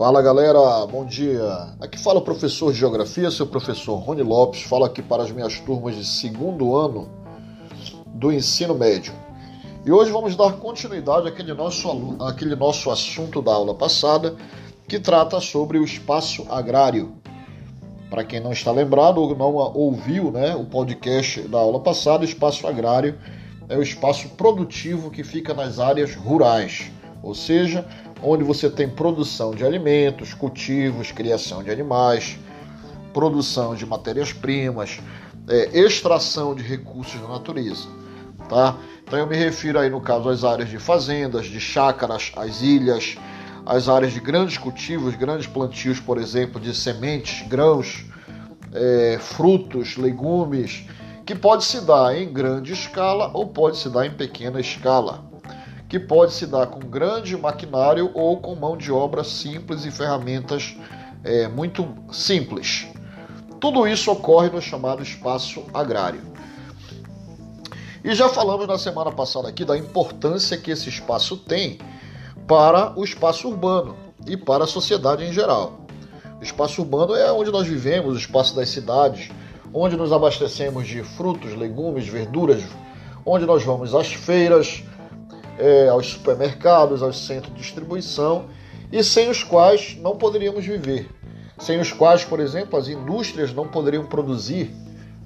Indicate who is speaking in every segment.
Speaker 1: Fala galera, bom dia. Aqui fala o professor de Geografia, seu professor Rony Lopes. Falo aqui para as minhas turmas de segundo ano do ensino médio. E hoje vamos dar continuidade àquele nosso, àquele nosso assunto da aula passada, que trata sobre o espaço agrário. Para quem não está lembrado ou não ouviu né, o podcast da aula passada, o espaço agrário é o espaço produtivo que fica nas áreas rurais, ou seja, onde você tem produção de alimentos, cultivos, criação de animais, produção de matérias-primas, é, extração de recursos da natureza. Tá? Então eu me refiro aí no caso às áreas de fazendas, de chácaras, às ilhas, às áreas de grandes cultivos, grandes plantios, por exemplo, de sementes, grãos, é, frutos, legumes, que pode se dar em grande escala ou pode se dar em pequena escala que pode se dar com grande maquinário ou com mão de obra simples e ferramentas é, muito simples. Tudo isso ocorre no chamado espaço agrário. E já falamos na semana passada aqui da importância que esse espaço tem para o espaço urbano e para a sociedade em geral. O espaço urbano é onde nós vivemos, o espaço das cidades, onde nos abastecemos de frutos, legumes, verduras, onde nós vamos às feiras, é, aos supermercados, aos centros de distribuição e sem os quais não poderíamos viver. Sem os quais, por exemplo, as indústrias não poderiam produzir.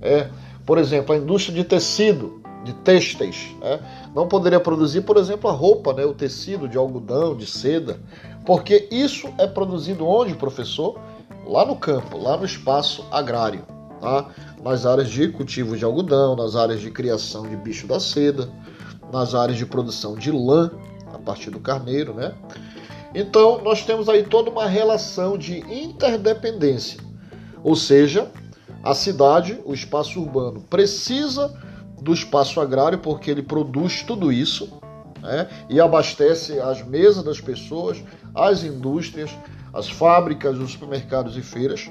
Speaker 1: É, por exemplo, a indústria de tecido, de têxteis, é, não poderia produzir, por exemplo, a roupa, né, o tecido de algodão, de seda, porque isso é produzido onde, professor? Lá no campo, lá no espaço agrário, tá? nas áreas de cultivo de algodão, nas áreas de criação de bicho da seda nas áreas de produção de lã, a partir do carneiro, né? Então, nós temos aí toda uma relação de interdependência. Ou seja, a cidade, o espaço urbano, precisa do espaço agrário porque ele produz tudo isso né? e abastece as mesas das pessoas, as indústrias, as fábricas, os supermercados e feiras.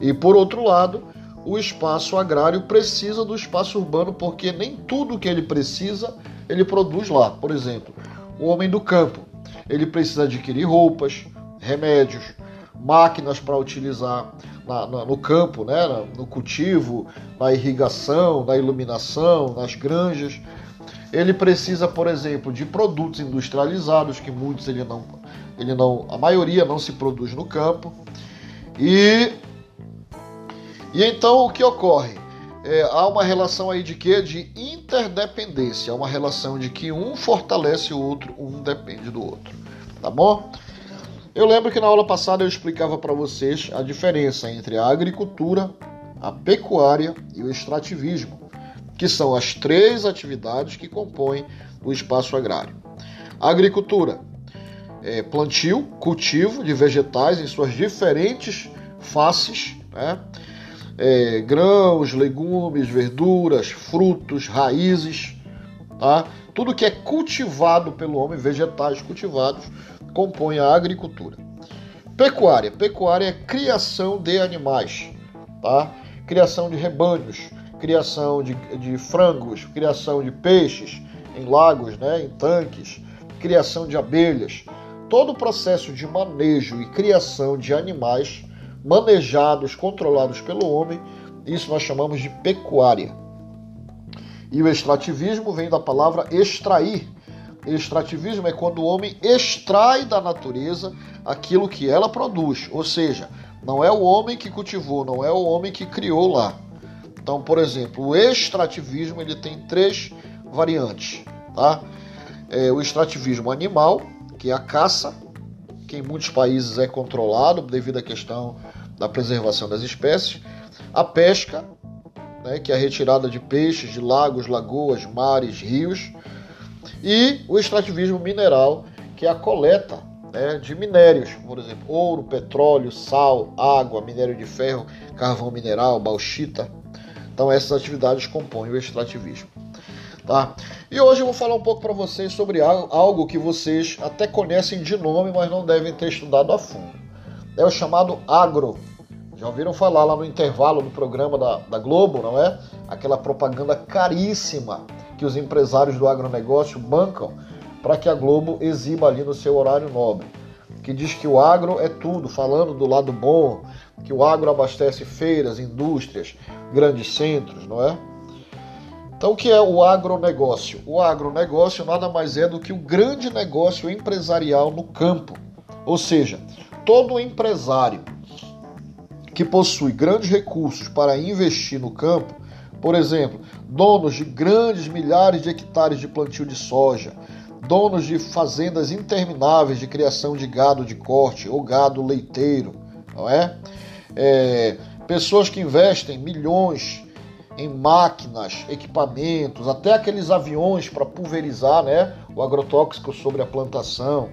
Speaker 1: E por outro lado, o espaço agrário precisa do espaço urbano porque nem tudo que ele precisa ele produz lá. Por exemplo, o homem do campo, ele precisa adquirir roupas, remédios, máquinas para utilizar na, na, no campo, né, no cultivo, na irrigação, na iluminação, nas granjas. Ele precisa, por exemplo, de produtos industrializados, que muitos ele não, ele não, a maioria não se produz no campo. E, e então o que ocorre? É, há uma relação aí de quê? De interdependência, uma relação de que um fortalece o outro, um depende do outro, tá bom? Eu lembro que na aula passada eu explicava para vocês a diferença entre a agricultura, a pecuária e o extrativismo, que são as três atividades que compõem o espaço agrário. A agricultura é plantio, cultivo de vegetais em suas diferentes faces, né? É, grãos, legumes, verduras, frutos, raízes, tá? Tudo que é cultivado pelo homem, vegetais cultivados, compõe a agricultura. Pecuária. Pecuária é criação de animais, tá? Criação de rebanhos, criação de, de frangos, criação de peixes em lagos, né, em tanques, criação de abelhas. Todo o processo de manejo e criação de animais manejados, controlados pelo homem, isso nós chamamos de pecuária. E o extrativismo vem da palavra extrair. Extrativismo é quando o homem extrai da natureza aquilo que ela produz, ou seja, não é o homem que cultivou, não é o homem que criou lá. Então, por exemplo, o extrativismo ele tem três variantes, tá? É o extrativismo animal, que é a caça, que em muitos países é controlado devido à questão da preservação das espécies, a pesca, né, que é a retirada de peixes de lagos, lagoas, mares, rios, e o extrativismo mineral, que é a coleta né, de minérios, por exemplo, ouro, petróleo, sal, água, minério de ferro, carvão mineral, bauxita. Então essas atividades compõem o extrativismo. Tá? E hoje eu vou falar um pouco para vocês sobre algo que vocês até conhecem de nome, mas não devem ter estudado a fundo. É o chamado agro. Já ouviram falar lá no intervalo do programa da, da Globo, não é? Aquela propaganda caríssima que os empresários do agronegócio bancam para que a Globo exiba ali no seu horário nobre. que diz que o agro é tudo, falando do lado bom, que o agro abastece feiras, indústrias, grandes centros, não é? Então, o que é o agronegócio? O agronegócio nada mais é do que o grande negócio empresarial no campo. Ou seja, todo empresário que possui grandes recursos para investir no campo, por exemplo, donos de grandes milhares de hectares de plantio de soja, donos de fazendas intermináveis de criação de gado de corte ou gado leiteiro, não é? é pessoas que investem milhões em máquinas, equipamentos, até aqueles aviões para pulverizar né, o agrotóxico sobre a plantação.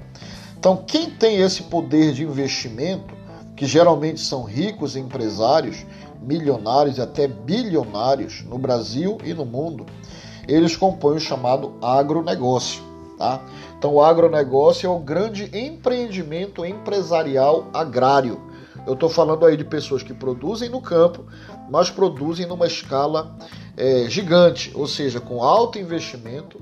Speaker 1: Então, quem tem esse poder de investimento, que geralmente são ricos empresários, milionários e até bilionários no Brasil e no mundo, eles compõem o chamado agronegócio. Tá? Então, o agronegócio é o grande empreendimento empresarial agrário eu estou falando aí de pessoas que produzem no campo, mas produzem numa escala é, gigante, ou seja, com alto investimento,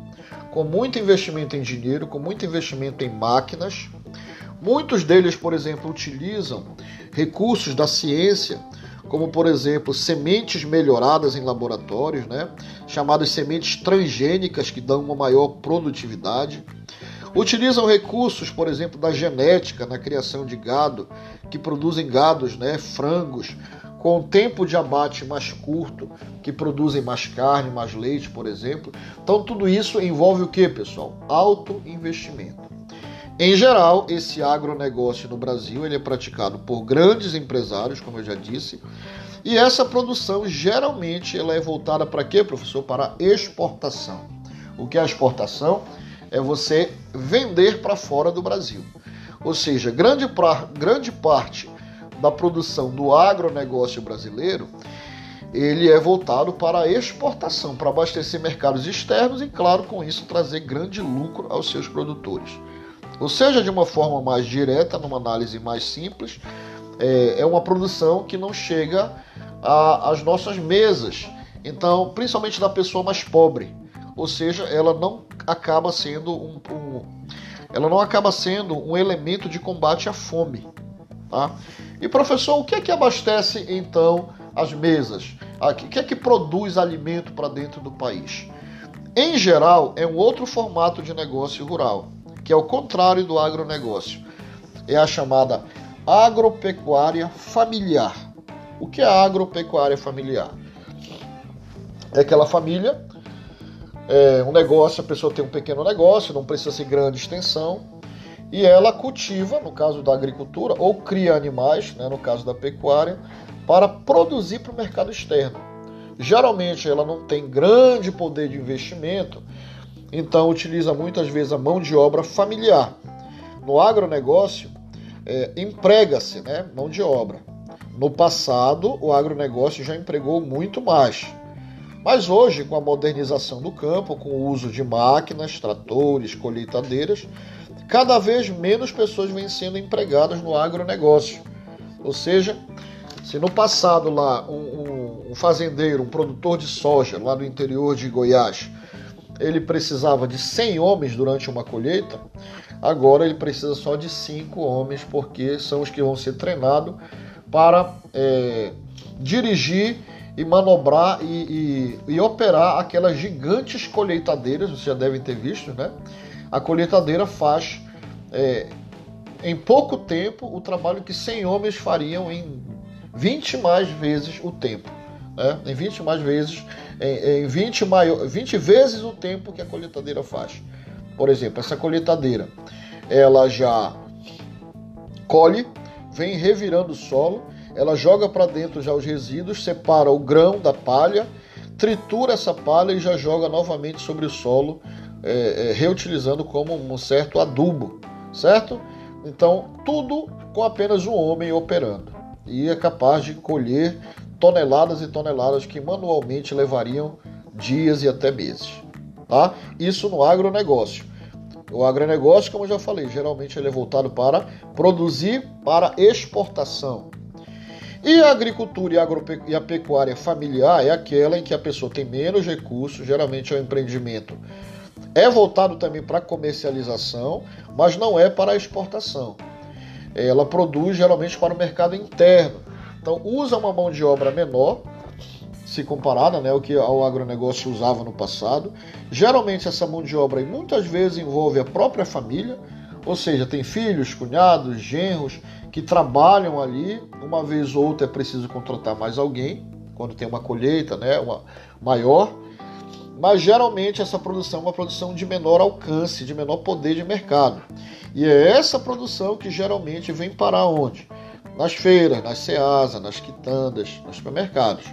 Speaker 1: com muito investimento em dinheiro, com muito investimento em máquinas. Muitos deles, por exemplo, utilizam recursos da ciência, como por exemplo sementes melhoradas em laboratórios, né? chamadas sementes transgênicas que dão uma maior produtividade. Utilizam recursos, por exemplo, da genética na criação de gado, que produzem gados, né, frangos, com tempo de abate mais curto, que produzem mais carne, mais leite, por exemplo. Então tudo isso envolve o que, pessoal? Alto investimento. Em geral, esse agronegócio no Brasil ele é praticado por grandes empresários, como eu já disse, e essa produção geralmente ela é voltada para quê, professor? Para exportação. O que é exportação? é você vender para fora do Brasil. Ou seja, grande, pra, grande parte da produção do agronegócio brasileiro ele é voltado para a exportação, para abastecer mercados externos e, claro, com isso trazer grande lucro aos seus produtores. Ou seja, de uma forma mais direta, numa análise mais simples, é, é uma produção que não chega às nossas mesas. Então, principalmente da pessoa mais pobre ou seja, ela não acaba sendo um, um ela não acaba sendo um elemento de combate à fome. Tá? E professor, o que é que abastece então as mesas? O que é que produz alimento para dentro do país? Em geral, é um outro formato de negócio rural, que é o contrário do agronegócio. É a chamada agropecuária familiar. O que é a agropecuária familiar? É aquela família é, um negócio, a pessoa tem um pequeno negócio, não precisa ser grande extensão, e ela cultiva, no caso da agricultura, ou cria animais, né, no caso da pecuária, para produzir para o mercado externo. Geralmente ela não tem grande poder de investimento, então utiliza muitas vezes a mão de obra familiar. No agronegócio, é, emprega-se né, mão de obra. No passado, o agronegócio já empregou muito mais. Mas hoje, com a modernização do campo, com o uso de máquinas, tratores, colheitadeiras, cada vez menos pessoas vêm sendo empregadas no agronegócio. Ou seja, se no passado lá um, um, fazendeiro, um produtor de soja lá no interior de Goiás, ele precisava de 100 homens durante uma colheita, agora ele precisa só de 5 homens, porque são os que vão ser treinados para é, dirigir e manobrar e, e, e, operar aquelas gigantes colheitadeiras, vocês já devem ter visto, né? A colheitadeira faz é, em pouco tempo o trabalho que 100 homens fariam em 20 mais vezes o tempo. Né? Em 20 mais vezes, em, em 20, maior, 20 vezes o tempo que a colheitadeira faz. Por exemplo, essa colheitadeira, ela já colhe, vem revirando o solo, ela joga para dentro já os resíduos, separa o grão da palha, tritura essa palha e já joga novamente sobre o solo, é, é, reutilizando como um certo adubo, certo? Então, tudo com apenas um homem operando. E é capaz de colher toneladas e toneladas que manualmente levariam dias e até meses. Tá? Isso no agronegócio. O agronegócio, como eu já falei, geralmente ele é voltado para produzir para exportação. E a agricultura e a pecuária familiar é aquela em que a pessoa tem menos recursos, geralmente é um empreendimento. É voltado também para comercialização, mas não é para exportação. ela produz geralmente para o mercado interno. Então usa uma mão de obra menor, se comparada né, ao que o agronegócio usava no passado. Geralmente essa mão de obra muitas vezes envolve a própria família, ou seja, tem filhos, cunhados, genros que trabalham ali. Uma vez ou outra é preciso contratar mais alguém, quando tem uma colheita né, uma maior. Mas geralmente essa produção é uma produção de menor alcance, de menor poder de mercado. E é essa produção que geralmente vem para onde? Nas feiras, nas ceasas, nas quitandas, nos supermercados.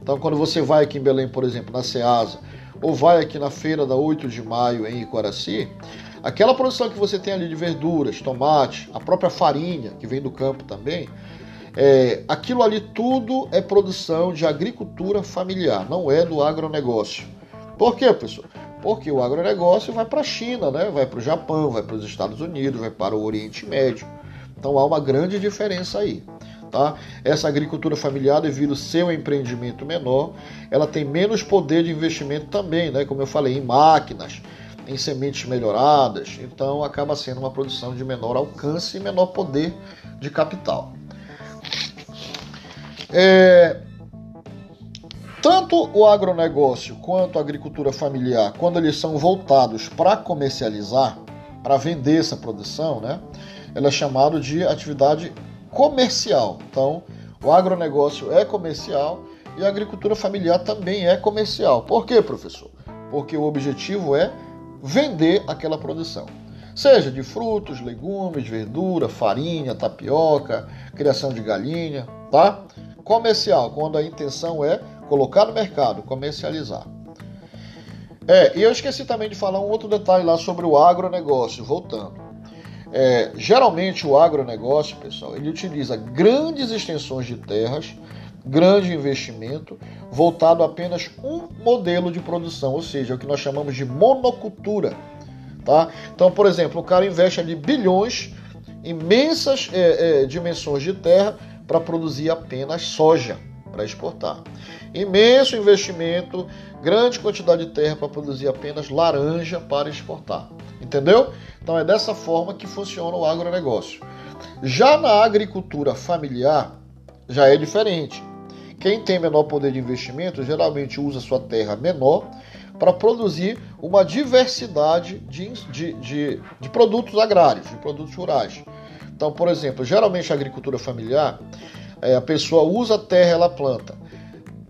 Speaker 1: Então, quando você vai aqui em Belém, por exemplo, na ceasa, ou vai aqui na feira da 8 de maio em Icoraci, aquela produção que você tem ali de verduras, tomate, a própria farinha que vem do campo também, é, aquilo ali tudo é produção de agricultura familiar, não é do agronegócio. Por quê, pessoal? Porque o agronegócio vai para a China, né? vai para o Japão, vai para os Estados Unidos, vai para o Oriente Médio. Então há uma grande diferença aí. Tá? Essa agricultura familiar, devido ser um empreendimento menor, ela tem menos poder de investimento também, né? como eu falei, em máquinas, em sementes melhoradas. Então acaba sendo uma produção de menor alcance e menor poder de capital. É, tanto o agronegócio quanto a agricultura familiar, quando eles são voltados para comercializar, para vender essa produção, né, ela é chamado de atividade comercial. Então, o agronegócio é comercial e a agricultura familiar também é comercial. Por quê, professor? Porque o objetivo é vender aquela produção. Seja de frutos, legumes, verdura, farinha, tapioca, criação de galinha, tá? Comercial, quando a intenção é colocar no mercado, comercializar. É, e eu esqueci também de falar um outro detalhe lá sobre o agronegócio, voltando. É, geralmente o agronegócio, pessoal, ele utiliza grandes extensões de terras, grande investimento, voltado a apenas um modelo de produção, ou seja, o que nós chamamos de monocultura. Tá? Então, por exemplo, o cara investe ali bilhões, imensas é, é, dimensões de terra para produzir apenas soja para exportar. Imenso investimento, grande quantidade de terra para produzir apenas laranja para exportar. Entendeu? Então é dessa forma que funciona o agronegócio. Já na agricultura familiar, já é diferente. Quem tem menor poder de investimento geralmente usa sua terra menor para produzir uma diversidade de, de, de, de produtos agrários, de produtos rurais. Então, por exemplo, geralmente a agricultura familiar é, a pessoa usa terra, ela planta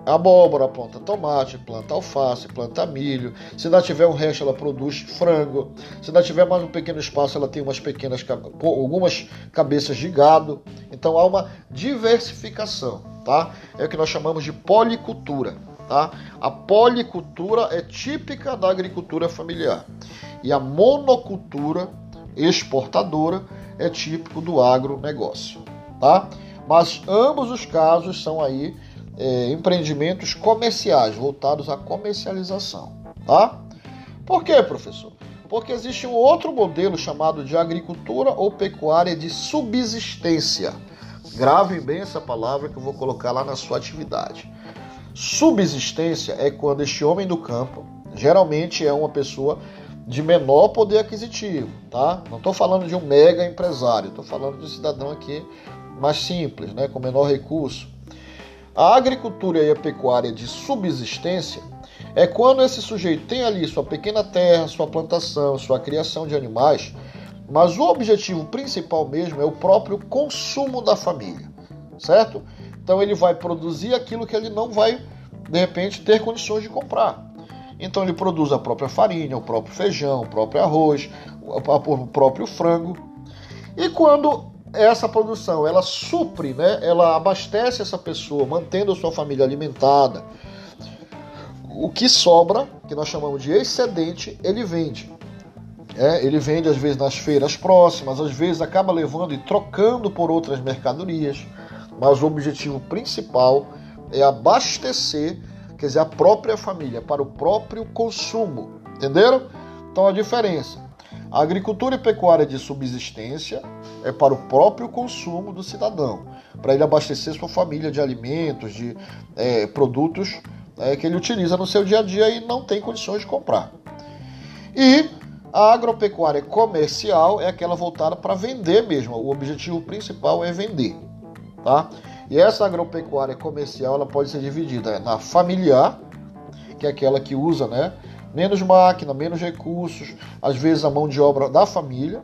Speaker 1: abóbora, planta tomate, planta alface, planta milho. Se não tiver um resto, ela produz frango. Se não tiver mais um pequeno espaço, ela tem umas pequenas algumas cabeças de gado. Então há uma diversificação, tá? É o que nós chamamos de policultura, tá? A policultura é típica da agricultura familiar e a monocultura exportadora é típico do agronegócio, tá? Mas ambos os casos são aí é, empreendimentos comerciais, voltados à comercialização. Tá? Por quê, professor? Porque existe um outro modelo chamado de agricultura ou pecuária de subsistência. Grave bem essa palavra que eu vou colocar lá na sua atividade. Subsistência é quando este homem do campo, geralmente é uma pessoa de menor poder aquisitivo, tá? Não estou falando de um mega empresário, estou falando de um cidadão aqui mais simples, né, com menor recurso. A agricultura e a pecuária de subsistência é quando esse sujeito tem ali sua pequena terra, sua plantação, sua criação de animais, mas o objetivo principal mesmo é o próprio consumo da família, certo? Então ele vai produzir aquilo que ele não vai, de repente, ter condições de comprar. Então ele produz a própria farinha, o próprio feijão, o próprio arroz, o próprio frango. E quando essa produção ela supre, né? ela abastece essa pessoa, mantendo a sua família alimentada. O que sobra, que nós chamamos de excedente, ele vende. É, ele vende às vezes nas feiras próximas, às vezes acaba levando e trocando por outras mercadorias, mas o objetivo principal é abastecer, quer dizer, a própria família, para o próprio consumo. Entenderam? Então a diferença. A agricultura e pecuária de subsistência é para o próprio consumo do cidadão, para ele abastecer sua família de alimentos, de é, produtos é, que ele utiliza no seu dia a dia e não tem condições de comprar. E A agropecuária comercial é aquela voltada para vender mesmo. O objetivo principal é vender, tá? E essa agropecuária comercial ela pode ser dividida na familiar, que é aquela que usa, né, menos máquina, menos recursos, às vezes a mão de obra da família,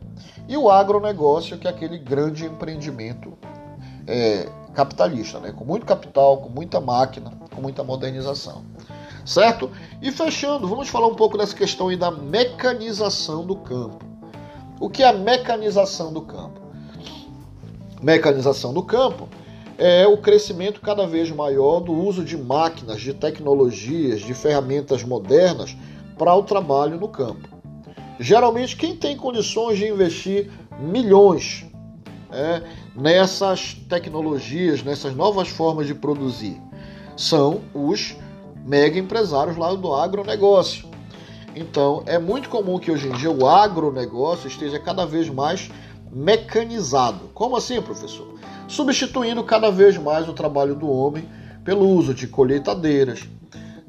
Speaker 1: e o agronegócio, que é aquele grande empreendimento é, capitalista, né, com muito capital, com muita máquina, com muita modernização certo? E fechando, vamos falar um pouco dessa questão aí da mecanização do campo. O que é a mecanização do campo? Mecanização do campo é o crescimento cada vez maior do uso de máquinas, de tecnologias, de ferramentas modernas para o trabalho no campo. Geralmente, quem tem condições de investir milhões é, nessas tecnologias, nessas novas formas de produzir, são os mega empresários lá do agronegócio. Então, é muito comum que hoje em dia o agronegócio esteja cada vez mais mecanizado. Como assim, professor? Substituindo cada vez mais o trabalho do homem pelo uso de colheitadeiras,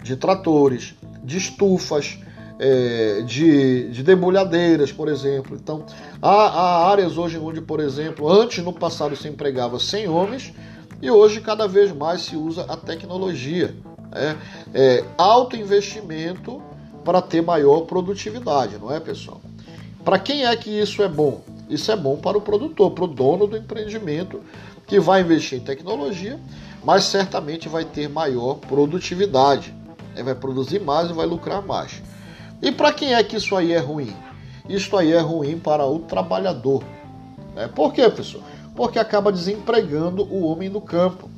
Speaker 1: de tratores, de estufas, é, de, de debulhadeiras, por exemplo. Então, há, há áreas hoje onde, por exemplo, antes no passado se empregava 100 homens e hoje cada vez mais se usa a tecnologia é, é, alto investimento para ter maior produtividade, não é, pessoal? Para quem é que isso é bom? Isso é bom para o produtor, para o dono do empreendimento que vai investir em tecnologia, mas certamente vai ter maior produtividade, né? vai produzir mais e vai lucrar mais. E para quem é que isso aí é ruim? Isso aí é ruim para o trabalhador. Né? Por quê, pessoal? Porque acaba desempregando o homem do campo.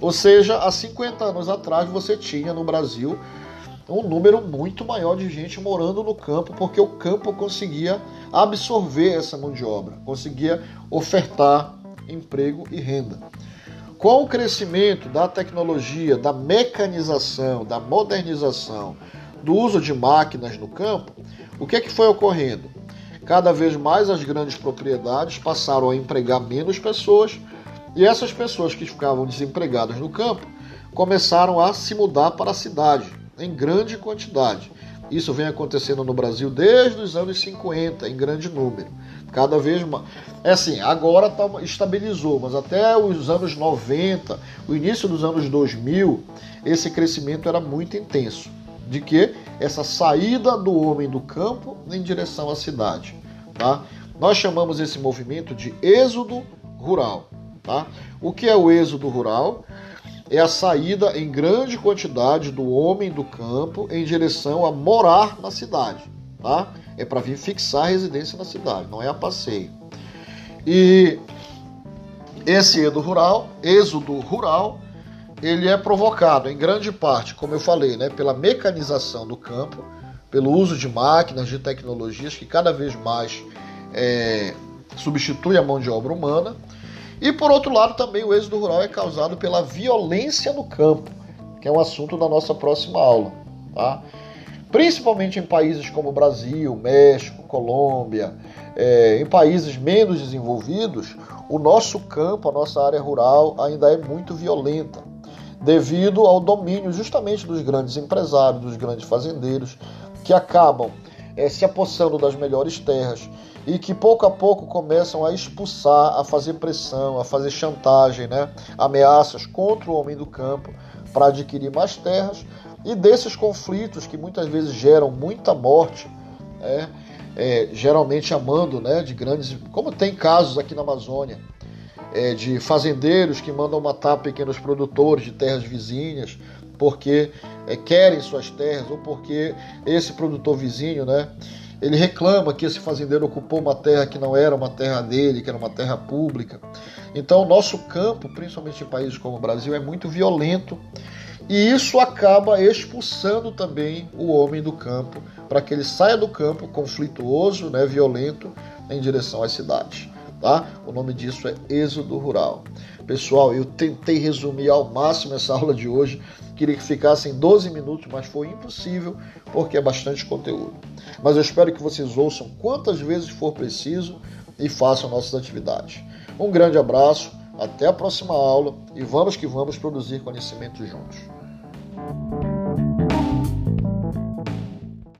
Speaker 1: Ou seja, há 50 anos atrás você tinha no Brasil um número muito maior de gente morando no campo, porque o campo conseguia absorver essa mão de obra, conseguia ofertar emprego e renda. Com o crescimento da tecnologia, da mecanização, da modernização, do uso de máquinas no campo, o que, é que foi ocorrendo? Cada vez mais as grandes propriedades passaram a empregar menos pessoas e essas pessoas que ficavam desempregadas no campo começaram a se mudar para a cidade em grande quantidade. Isso vem acontecendo no Brasil desde os anos 50, em grande número. Cada vez mais. É assim, agora tá, estabilizou, mas até os anos 90, o início dos anos 2000, esse crescimento era muito intenso. De que? Essa saída do homem do campo em direção à cidade. Tá? Nós chamamos esse movimento de êxodo rural. Tá? O que é o êxodo rural? É a saída em grande quantidade do homem do campo em direção a morar na cidade. Tá? É para vir fixar a residência na cidade, não é a passeio. E esse êxodo rural, êxodo rural, ele é provocado em grande parte, como eu falei, né, pela mecanização do campo, pelo uso de máquinas, de tecnologias que cada vez mais é, substitui a mão de obra humana e por outro lado, também o êxodo rural é causado pela violência no campo, que é um assunto da nossa próxima aula. Tá? Principalmente em países como Brasil, México, Colômbia, é, em países menos desenvolvidos, o nosso campo, a nossa área rural ainda é muito violenta, devido ao domínio justamente dos grandes empresários, dos grandes fazendeiros, que acabam é, se apossando das melhores terras e que pouco a pouco começam a expulsar, a fazer pressão, a fazer chantagem, né? ameaças contra o homem do campo para adquirir mais terras e desses conflitos que muitas vezes geram muita morte, é, é, geralmente amando né, de grandes. Como tem casos aqui na Amazônia, é, de fazendeiros que mandam matar pequenos produtores de terras vizinhas porque é, querem suas terras ou porque esse produtor vizinho, né, ele reclama que esse fazendeiro ocupou uma terra que não era uma terra dele, que era uma terra pública. Então, o nosso campo, principalmente em países como o Brasil, é muito violento e isso acaba expulsando também o homem do campo para que ele saia do campo conflituoso, né, violento, em direção às cidades. Tá? O nome disso é êxodo rural. Pessoal, eu tentei resumir ao máximo essa aula de hoje. Queria que ficasse em 12 minutos, mas foi impossível porque é bastante conteúdo. Mas eu espero que vocês ouçam quantas vezes for preciso e façam nossas atividades. Um grande abraço, até a próxima aula e vamos que vamos produzir conhecimento juntos. Thank you.